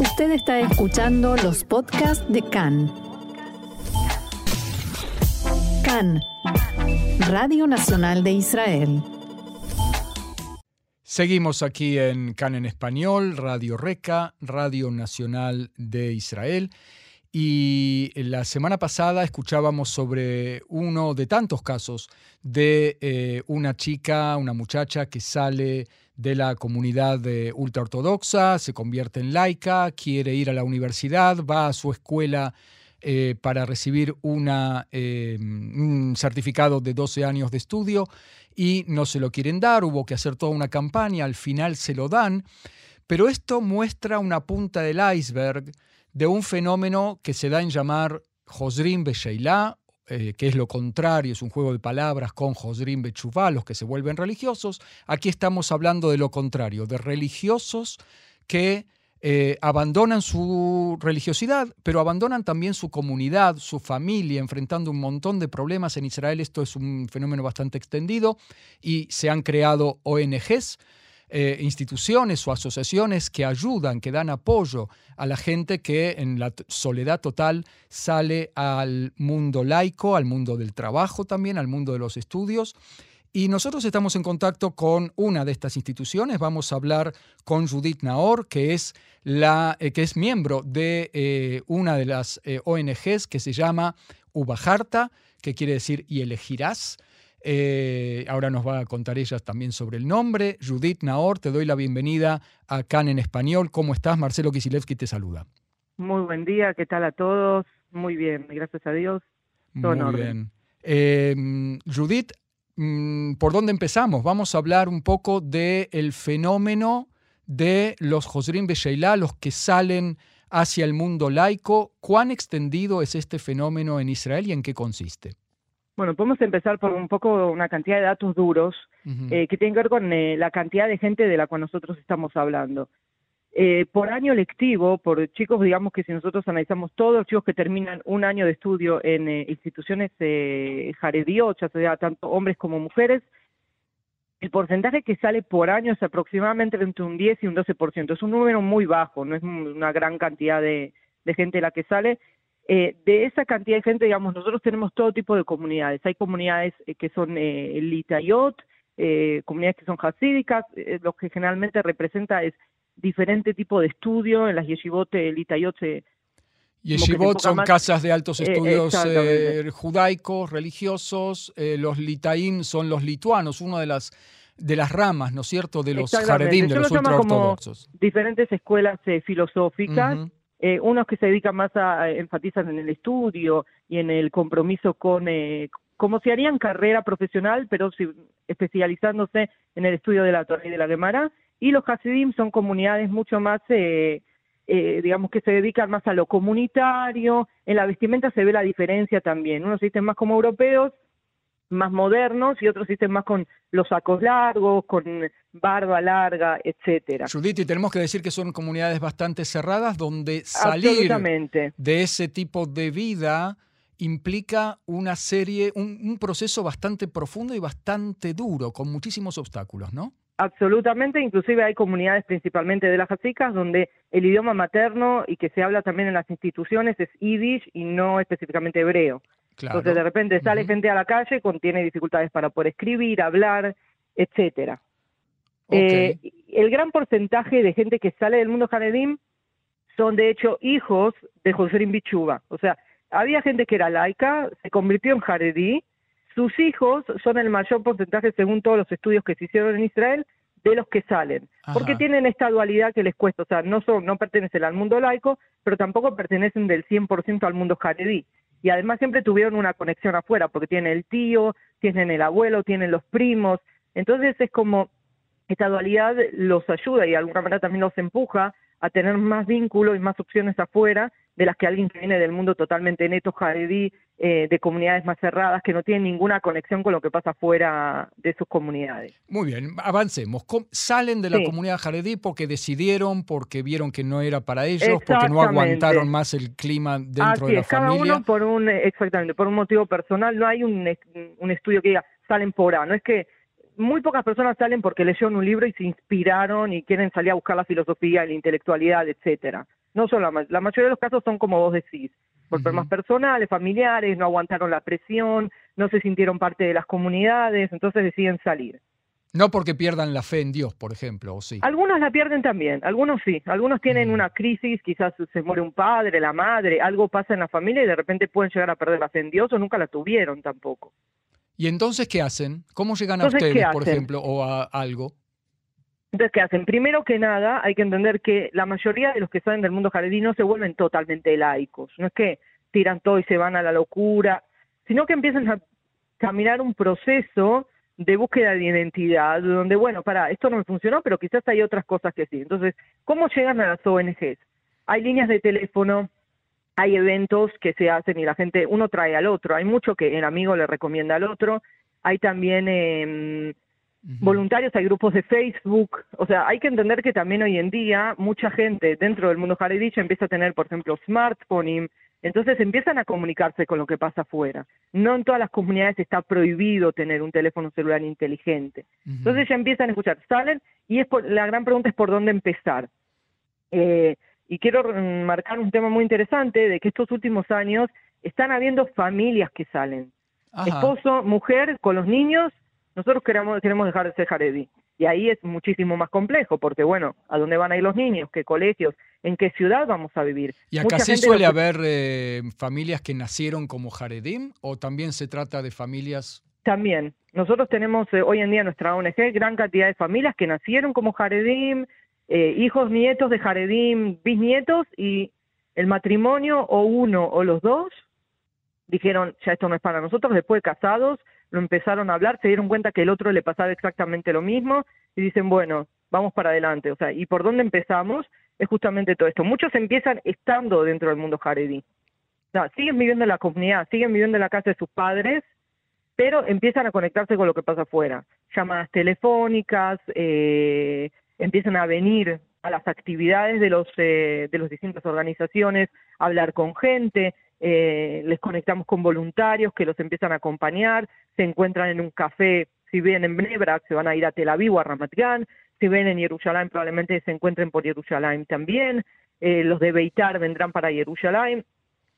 Usted está escuchando los podcasts de CAN. CAN, Radio Nacional de Israel. Seguimos aquí en CAN en español, Radio Reca, Radio Nacional de Israel. Y la semana pasada escuchábamos sobre uno de tantos casos de eh, una chica, una muchacha que sale de la comunidad ultraortodoxa, se convierte en laica, quiere ir a la universidad, va a su escuela eh, para recibir una, eh, un certificado de 12 años de estudio y no se lo quieren dar, hubo que hacer toda una campaña, al final se lo dan, pero esto muestra una punta del iceberg de un fenómeno que se da en llamar Josrim Besheilah, eh, que es lo contrario, es un juego de palabras con Josrim Bechuvá, los que se vuelven religiosos. Aquí estamos hablando de lo contrario, de religiosos que eh, abandonan su religiosidad, pero abandonan también su comunidad, su familia, enfrentando un montón de problemas. En Israel esto es un fenómeno bastante extendido y se han creado ONGs eh, instituciones o asociaciones que ayudan, que dan apoyo a la gente que en la soledad total sale al mundo laico, al mundo del trabajo también, al mundo de los estudios. Y nosotros estamos en contacto con una de estas instituciones. Vamos a hablar con Judith Naor, que es, la, eh, que es miembro de eh, una de las ONGs que se llama Ubajarta, que quiere decir y elegirás. Eh, ahora nos va a contar ella también sobre el nombre. Judith Naor, te doy la bienvenida a CAN en español. ¿Cómo estás? Marcelo Kisilevsky te saluda. Muy buen día, ¿qué tal a todos? Muy bien, gracias a Dios. Muy bien. Em, Judith, mm, ¿por dónde empezamos? Vamos a hablar un poco del fenómeno de los Josrim Besheilá, los que salen hacia el mundo laico. ¿Cuán extendido es este fenómeno en Israel y en qué consiste? Bueno, podemos empezar por un poco una cantidad de datos duros eh, que tienen que ver con eh, la cantidad de gente de la cual nosotros estamos hablando. Eh, por año lectivo, por chicos, digamos que si nosotros analizamos todos los chicos que terminan un año de estudio en instituciones eh, ya sea tanto hombres como mujeres, el porcentaje que sale por año es aproximadamente entre un 10 y un 12%. Es un número muy bajo, no es una gran cantidad de gente la que sale, eh, de esa cantidad de gente, digamos, nosotros tenemos todo tipo de comunidades. Hay comunidades eh, que son eh, litayot, eh, comunidades que son hasídicas, lo que generalmente representa es diferente tipo de estudio. En las yeshivot litayot se... Yeshivot son casas de altos estudios judaicos, religiosos. los litaín son los lituanos, una de las de las ramas, ¿no es cierto?, de los jaredín, de los ultraortodoxos. Diferentes escuelas filosóficas. Eh, unos que se dedican más a, enfatizan en el estudio y en el compromiso con, eh, como si harían carrera profesional, pero especializándose en el estudio de la Torah y de la Gemara, y los Hasidim son comunidades mucho más, eh, eh, digamos que se dedican más a lo comunitario, en la vestimenta se ve la diferencia también, unos se dicen más como europeos más modernos y otros sistemas más con los sacos largos, con barba larga, etcétera. Judith, y tenemos que decir que son comunidades bastante cerradas donde salir de ese tipo de vida implica una serie, un, un, proceso bastante profundo y bastante duro, con muchísimos obstáculos, ¿no? Absolutamente, inclusive hay comunidades principalmente de las jacicas donde el idioma materno y que se habla también en las instituciones es yiddish y no específicamente hebreo. Entonces de repente sale gente a la calle, contiene dificultades para poder escribir, hablar, etcétera. Eh, el gran porcentaje de gente que sale del mundo Haredim son de hecho hijos de Joserín Bichuba. O sea, había gente que era laica, se convirtió en Haredí, sus hijos son el mayor porcentaje según todos los estudios que se hicieron en Israel de los que salen, porque tienen esta dualidad que les cuesta, o sea, no son no pertenecen al mundo laico, pero tampoco pertenecen del 100% al mundo jaredí y además siempre tuvieron una conexión afuera, porque tienen el tío, tienen el abuelo, tienen los primos, entonces es como esta dualidad los ayuda y de alguna manera también los empuja a tener más vínculos y más opciones afuera de las que alguien que viene del mundo totalmente neto, jaredí, eh, de comunidades más cerradas, que no tienen ninguna conexión con lo que pasa fuera de sus comunidades. Muy bien, avancemos. Salen de la comunidad jaredí porque decidieron, porque vieron que no era para ellos, porque no aguantaron más el clima dentro de la cada familia. Uno por un, exactamente, por un motivo personal. No hay un, un estudio que diga salen por A. No es que muy pocas personas salen porque leyeron un libro y se inspiraron y quieren salir a buscar la filosofía, la intelectualidad, etcétera. No solo la, la mayoría de los casos son como vos decís, por problemas personales, familiares, no aguantaron la presión, no se sintieron parte de las comunidades, entonces deciden salir. No porque pierdan la fe en Dios, por ejemplo, o sí. Algunos la pierden también, algunos sí. Algunos tienen una crisis, quizás se muere un padre, la madre, algo pasa en la familia y de repente pueden llegar a perder la fe en Dios o nunca la tuvieron tampoco. ¿Y entonces qué hacen? ¿Cómo llegan a ustedes, por ejemplo, o a algo? Entonces, ¿qué hacen? Primero que nada, hay que entender que la mayoría de los que salen del mundo jaredí se vuelven totalmente laicos. No es que tiran todo y se van a la locura, sino que empiezan a caminar un proceso de búsqueda de identidad, donde, bueno, para, esto no me funcionó, pero quizás hay otras cosas que sí. Entonces, ¿cómo llegan a las ONGs? Hay líneas de teléfono, hay eventos que se hacen y la gente, uno trae al otro, hay mucho que el amigo le recomienda al otro, hay también eh, voluntarios, hay grupos de Facebook, o sea, hay que entender que también hoy en día mucha gente dentro del mundo Jaredí empieza a tener, por ejemplo, smartphone, entonces empiezan a comunicarse con lo que pasa afuera. No en todas las comunidades está prohibido tener un teléfono celular inteligente. Entonces ya empiezan a escuchar, salen y es la gran pregunta es por dónde empezar. Eh, y quiero marcar un tema muy interesante de que estos últimos años están habiendo familias que salen. Esposo, mujer, con los niños, nosotros queremos, queremos dejar de ser jaredí. Y ahí es muchísimo más complejo, porque bueno, ¿a dónde van a ir los niños? ¿Qué colegios? ¿En qué ciudad vamos a vivir? ¿Y acá sí suele haber eh, familias que nacieron como jaredim o también se trata de familias? También. Nosotros tenemos eh, hoy en día en nuestra ONG gran cantidad de familias que nacieron como jaredim, eh, hijos, nietos de jaredim, bisnietos, y el matrimonio o uno o los dos dijeron, ya esto no es para nosotros, después de casados, lo empezaron a hablar, se dieron cuenta que el otro le pasaba exactamente lo mismo y dicen, bueno, vamos para adelante. O sea, ¿y por dónde empezamos? Es justamente todo esto. Muchos empiezan estando dentro del mundo jaredí. O sea, siguen viviendo en la comunidad, siguen viviendo en la casa de sus padres, pero empiezan a conectarse con lo que pasa afuera. Llamadas telefónicas, eh, empiezan a venir a las actividades de los eh, de las distintas organizaciones, hablar con gente, eh, les conectamos con voluntarios que los empiezan a acompañar, se encuentran en un café, si ven en Bnebrak se van a ir a Tel Aviv o a Ramat Gan, si ven en Jerusalén probablemente se encuentren por Jerusalén también, eh, los de Beitar vendrán para Jerusalén,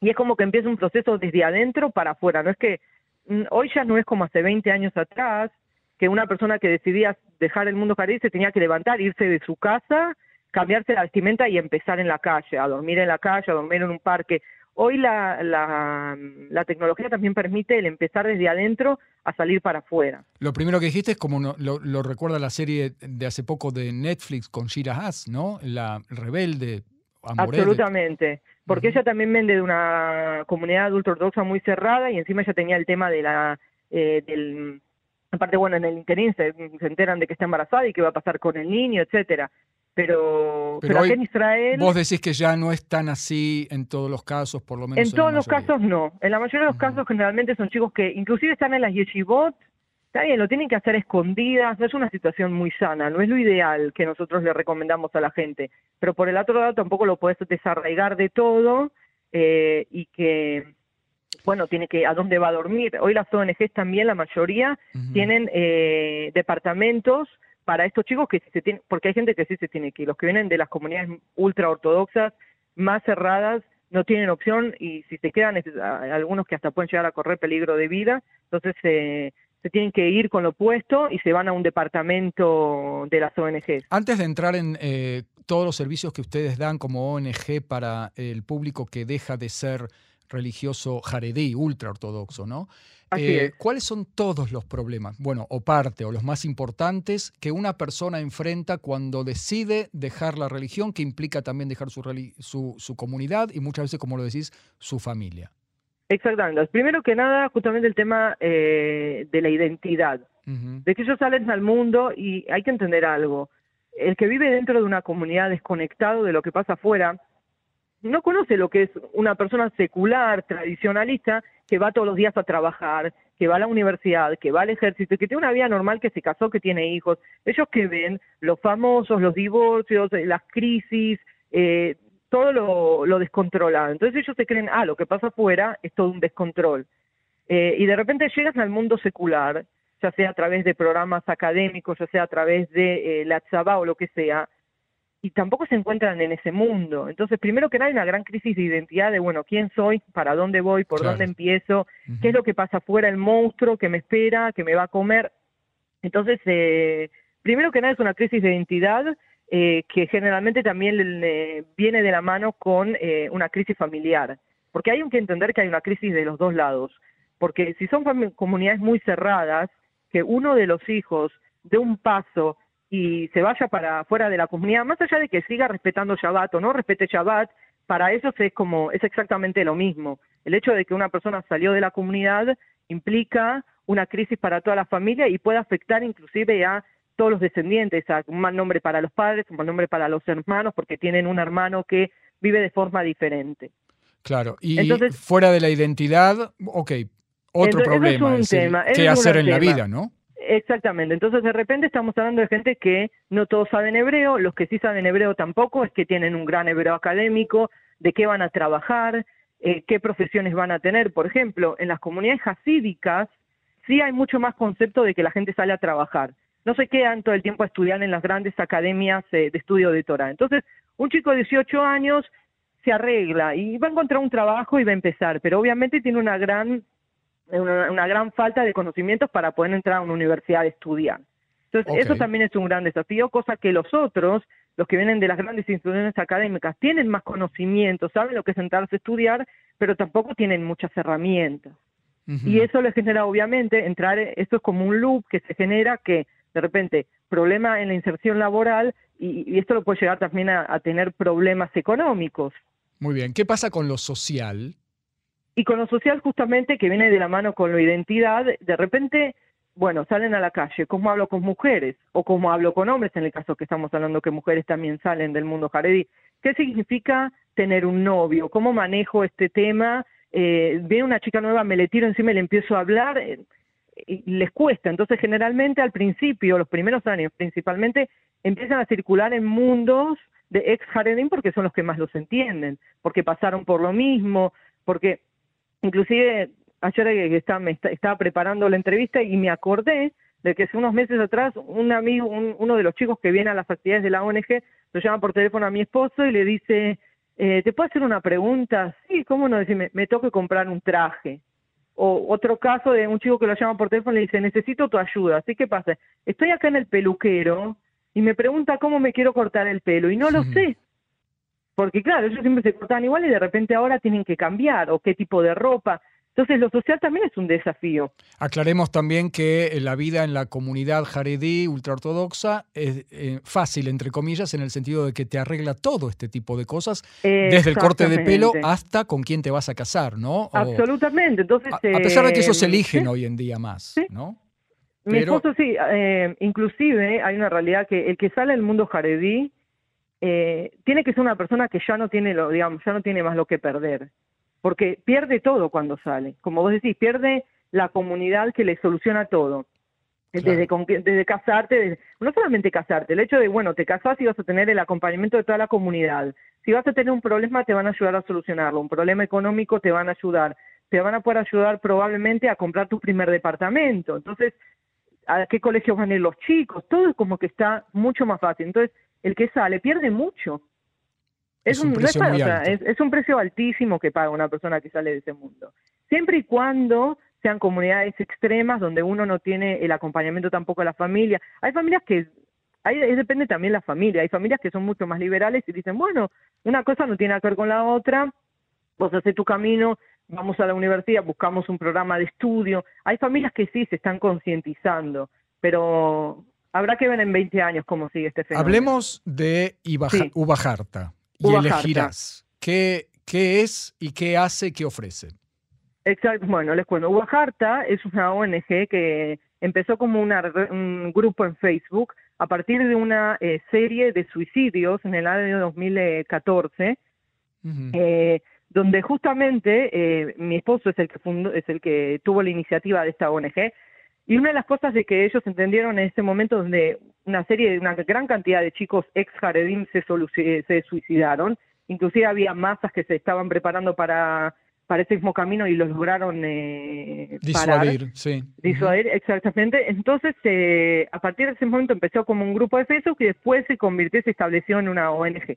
y es como que empieza un proceso desde adentro para afuera, no es que mm, hoy ya no es como hace 20 años atrás, que una persona que decidía dejar el mundo caribe se tenía que levantar, irse de su casa, cambiarse la vestimenta y empezar en la calle, a dormir en la calle, a dormir en un parque. Hoy la, la, tecnología también permite el empezar desde adentro a salir para afuera. Lo primero que dijiste es como lo, recuerda la serie de hace poco de Netflix con Shira Haas, ¿no? La rebelde. Absolutamente, porque ella también vende de una comunidad adulto ortodoxa muy cerrada y encima ella tenía el tema de la eh, del aparte bueno en el interín se, se, enteran de que está embarazada y qué va a pasar con el niño, etcétera pero, pero, aquí en Israel... Vos decís que ya no es tan así en todos los casos, por lo menos. En, todos los casos no. En la mayoría de los casos generalmente son chicos que inclusive están en las yeshivot, está bien, lo tienen que hacer escondidas, no es una situación muy sana, no es lo ideal que nosotros le recomendamos a la gente, pero por el otro lado tampoco lo puedes desarraigar de todo eh, y que bueno, tiene que, ¿a dónde va a dormir? Hoy las ONGs también, la mayoría, tienen eh, departamentos para estos chicos que se tienen, porque hay gente que sí se tiene que ir, los que vienen de las comunidades ultra ortodoxas, más cerradas, no tienen opción y si se quedan, algunos que hasta pueden llegar a correr peligro de vida, entonces se tienen que ir con lo opuesto y se van a un departamento de las ONG. Antes de entrar en eh, todos los servicios que ustedes dan como ONG para el público que deja de ser religioso jaredí, ultra ortodoxo, ¿no? Eh, ¿Cuáles son todos los problemas? Bueno, o parte, o los más importantes que una persona enfrenta cuando decide dejar la religión, que implica también dejar su, su, su comunidad y muchas veces, como lo decís, su familia. Exactamente. Primero que nada, justamente el tema eh, de la identidad, de que ellos salen al mundo y hay que entender algo. El que vive dentro de una comunidad desconectado de lo que pasa afuera, no conoce lo que es una persona secular, tradicionalista, que va todos los días a trabajar, que va a la universidad, que va al ejército, que tiene una vida normal, que se casó, que tiene hijos. Ellos que ven los famosos, los divorcios, eh, las crisis, eh, todo lo, lo, descontrolado. Entonces ellos se creen, ah, lo que pasa afuera es todo un descontrol. Eh, y de repente llegan al mundo secular, ya sea a través de programas académicos, ya sea a través de la tzaba o lo que sea, y tampoco se encuentran en ese mundo. Entonces, primero que nada, hay una gran crisis de identidad de, bueno, ¿quién soy? ¿Para dónde voy? ¿Por dónde empiezo? ¿Qué es lo que pasa afuera? El monstruo que me espera, que me va a comer. Entonces, eh, primero que nada es una crisis de identidad eh, que generalmente también eh, viene de la mano con eh, una crisis familiar. Porque hay que entender que hay una crisis de los dos lados. Porque si son comunidades muy cerradas, que uno de los hijos dé un paso y se vaya para fuera de la comunidad, más allá de que siga respetando Shabbat o no respete Shabbat, para ellos es como, es exactamente lo mismo. El hecho de que una persona salió de la comunidad implica una crisis para toda la familia y puede afectar inclusive a todos los descendientes, a un mal nombre para los padres, un mal nombre para los hermanos, porque tienen un hermano que vive de forma diferente. Claro, y fuera de la identidad, ok, otro problema es, qué hacer en la vida, ¿no? Exactamente, entonces de repente estamos hablando de gente que no todos saben hebreo, los que sí saben hebreo tampoco, es que tienen un gran hebreo académico, de qué van a trabajar, eh, qué profesiones van a tener. Por ejemplo, en las comunidades hasídicas sí hay mucho más concepto de que la gente sale a trabajar. No se quedan todo el tiempo a estudiar en las grandes academias eh, de estudio de Torah. Entonces, un chico de 18 años se arregla y va a encontrar un trabajo y va a empezar, pero obviamente tiene una gran una, gran falta de conocimientos para poder entrar a una universidad a estudiar. Entonces, eso también es un gran desafío, cosa que los otros, los que vienen de las grandes instituciones académicas, tienen más conocimientos, saben lo que es sentarse a estudiar, pero tampoco tienen muchas herramientas. Y eso les genera, obviamente, entrar, esto es como un loop que se genera que, de repente, problema en la inserción laboral y, esto lo puede llegar también a tener problemas económicos. Muy bien, ¿qué pasa con lo social? Y con lo social justamente que viene de la mano con la identidad, de repente, bueno, salen a la calle, ¿cómo hablo con mujeres? O cómo hablo con hombres, en el caso que estamos hablando que mujeres también salen del mundo jaredí. ¿Qué significa tener un novio? ¿Cómo manejo este tema? Eh, viene una chica nueva, me le tiro encima y le empiezo a hablar, eh, y les cuesta. Entonces, generalmente al principio, los primeros años principalmente, empiezan a circular en mundos de ex jaredín porque son los que más los entienden, porque pasaron por lo mismo, porque Inclusive ayer que estaba, me estaba preparando la entrevista y me acordé de que hace unos meses atrás un amigo, uno de los chicos que viene a las actividades de la ONG, lo llama por teléfono a mi esposo y le dice, eh, ¿te puedo hacer una pregunta? Sí, ¿cómo no? Dice, me, que comprar un traje. O otro caso de un chico que lo llama por teléfono y le dice, necesito tu ayuda. Así que pasa, estoy acá en el peluquero y me pregunta cómo me quiero cortar el pelo y no lo sé. Porque claro, ellos siempre se cortaban igual y de repente ahora tienen que cambiar o qué tipo de ropa. Entonces lo social también es un desafío. Aclaremos también que la vida en la comunidad jaredí ultraortodoxa es eh, fácil, entre comillas, en el sentido de que te arregla todo este tipo de cosas, desde el corte de pelo hasta con quién te vas a casar, ¿no? Absolutamente. Entonces, a, pesar de que eso se eh, eligen hoy en día más, ¿no? Mi esposo sí, eh, inclusive hay una realidad que el que sale del mundo jaredí eh, tiene que ser una persona que ya no tiene lo, digamos, ya no tiene más lo que perder, porque pierde todo cuando sale. Como vos decís, pierde la comunidad que le soluciona todo. Desde, desde, casarte, no solamente casarte, el hecho de, bueno, te casás y vas a tener el acompañamiento de toda la comunidad. Si vas a tener un problema, te van a ayudar a solucionarlo. Un problema económico, te van a ayudar. Te van a poder ayudar probablemente a comprar tu primer departamento. Entonces, ¿a qué colegios van a ir los chicos? Todo es como que está mucho más fácil. Entonces, el que sale pierde mucho. Es, un, precio es, un precio altísimo que paga una persona que sale de ese mundo. Siempre y cuando sean comunidades extremas donde uno no tiene el acompañamiento tampoco de la familia. Hay familias que, ahí depende también la familia, hay familias que son mucho más liberales y dicen, bueno, una cosa no tiene que ver con la otra, vos haces tu camino, vamos a la universidad, buscamos un programa de estudio. Hay familias que sí se están concientizando, pero Habrá que ver en 20 años cómo sigue este fenómeno. Hablemos de Ubajarta y elegirás. ¿Qué, ¿Qué es y qué hace, qué ofrece? Exacto, bueno, les cuento. Ubajarta es una ONG que empezó como un grupo en Facebook a partir de una eh, serie de suicidios en el año 2014, eh, donde justamente eh, mi esposo es el que fundó, es el que tuvo la iniciativa de esta ONG y una de las cosas de que ellos entendieron en ese momento donde una serie, de una gran cantidad de chicos ex Jaredim se, se suicidaron, inclusive había masas que se estaban preparando para, para ese mismo camino y los lograron eh, disuadir, sí. Disuadir, exactamente. Entonces, eh, a partir de ese momento empezó como un grupo de Facebook y después se convirtió, se estableció en una ONG.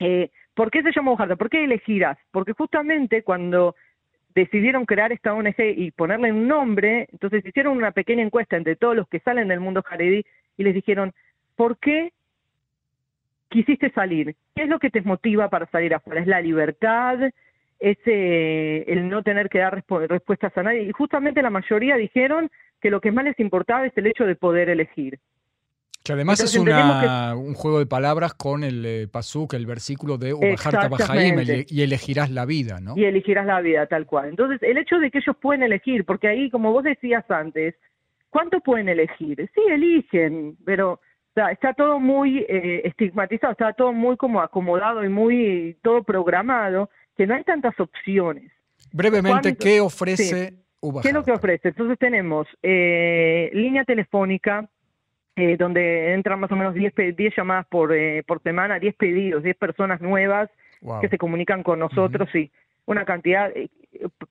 Eh, ¿Por qué se llama Bujarta? ¿Por qué elegirás? Porque justamente cuando decidieron crear esta ONG y ponerle un nombre, entonces hicieron una pequeña encuesta entre todos los que salen del mundo jaredí y les dijeron, ¿por qué quisiste salir? ¿Qué es lo que te motiva para salir afuera? ¿Es la libertad? es eh, el no tener que dar respuestas a nadie. Y justamente la mayoría dijeron que lo que más les importaba es el hecho de poder elegir. Que además es un juego de palabras con el eh, pasuk, el versículo de Bajaim, y elegirás la vida, ¿no? Y elegirás la vida, tal cual. Entonces, el hecho de que ellos pueden elegir, porque ahí, como vos decías antes, ¿cuánto pueden elegir? Sí, eligen, pero está todo muy eh, estigmatizado, está todo muy como acomodado y muy todo programado que no hay tantas opciones. Brevemente, ¿qué ofrece ¿Qué es lo que ofrece? Entonces tenemos eh, línea telefónica, eh, donde entran más o menos 10, 10 llamadas por, eh, por semana, 10 pedidos, 10 personas nuevas que se comunican con nosotros, y una cantidad,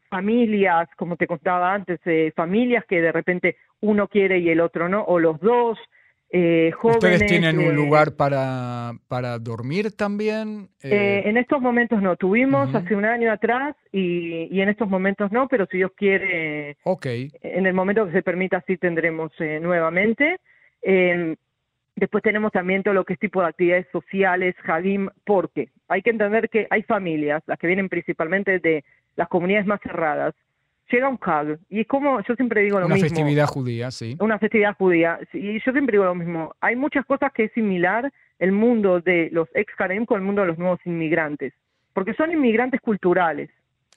familias, como te contaba antes, familias que de repente uno quiere y el otro no, o los dos, eh, ¿Ustedes tienen un lugar para, para dormir también? Eh, en estos momentos no. Tuvimos hace un año atrás y, y, en estos momentos no, pero si Dios quiere, okay. en el momento que se permita, sí tendremos eh, nuevamente. Em, después tenemos también todo lo que es tipo de actividades sociales, Jadim, porque hay que entender que hay familias, las que vienen principalmente de las comunidades más cerradas, llega un Hag, y es como, yo siempre digo lo mismo. Una festividad judía, sí. Una festividad judía, y yo siempre digo lo mismo. Hay muchas cosas que es similar el mundo de los ex con el mundo de los nuevos inmigrantes, porque son inmigrantes culturales.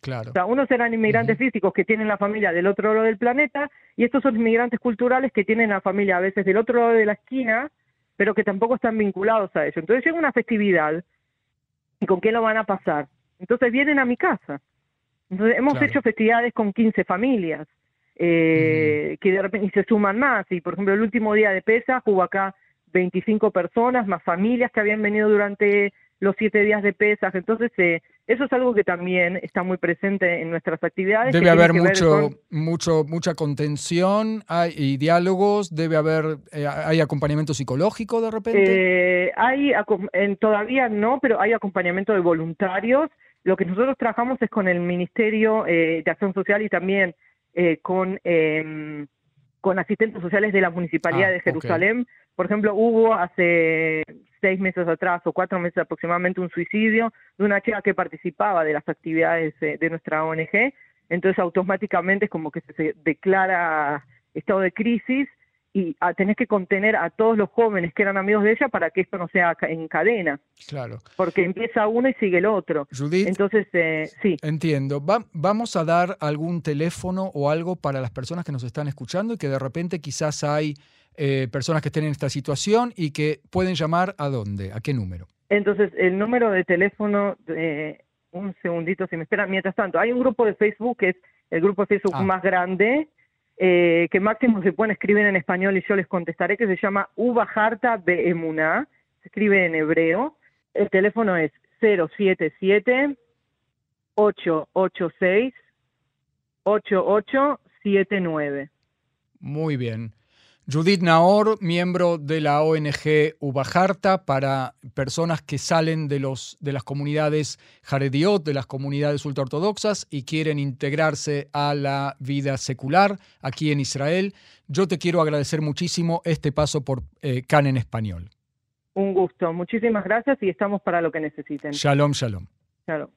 Claro. O sea, unos eran inmigrantes físicos que tienen la familia del otro lado del planeta, y estos son inmigrantes culturales que tienen la familia a veces del otro lado de la esquina, pero que tampoco están vinculados a ello. Entonces llega una festividad, ¿y con qué lo van a pasar? Entonces vienen a mi casa. Entonces, hemos hecho festividades con 15 familias, eh, que de repente se suman más. Y, por ejemplo, el último día de Pesa hubo acá 25 personas, más familias que habían venido durante los siete días de pesas. Entonces, eh, eso es algo que también está muy presente en nuestras actividades. Debe haber mucho, mucho, mucha contención hay, y diálogos, debe haber, eh, hay acompañamiento psicológico de repente. hay, todavía no, pero hay acompañamiento de voluntarios lo que nosotros trabajamos es con el Ministerio eh, de Acción Social y también eh, con, em, con asistentes sociales de la Municipalidad ah, de Jerusalén. Por ejemplo, hubo hace seis meses atrás o cuatro meses aproximadamente un suicidio de una chica que participaba de las actividades eh, de nuestra ONG. Entonces, automáticamente es como que se declara estado de crisis y a, tenés que contener a todos los jóvenes que eran amigos de ella para que esto no sea en cadena. Claro. Porque empieza uno y sigue el otro. Judith, Entonces, eh, sí. Entiendo. vamos a dar algún teléfono o algo para las personas que nos están escuchando y que de repente quizás hay eh, personas que estén en esta situación y que pueden llamar a dónde, a qué número. Entonces, el número de teléfono, eh, un segundito si me esperan. Mientras tanto, hay un grupo de Facebook que es el grupo de Facebook ah. más grande, eh, que máximo se pueden escribir en español y yo les contestaré, que se llama Ubajarta Beemuna, se escribe en hebreo. El teléfono es 077 886 8879. Muy bien. Judith Naor, miembro de la ONG Ubajarta para personas que salen de, los, de las comunidades Jarediot, de las comunidades ultraortodoxas y quieren integrarse a la vida secular aquí en Israel. Yo te quiero agradecer muchísimo este paso por eh, CAN en español. Un gusto, muchísimas gracias y estamos para lo que necesiten. Shalom, shalom. Shalom.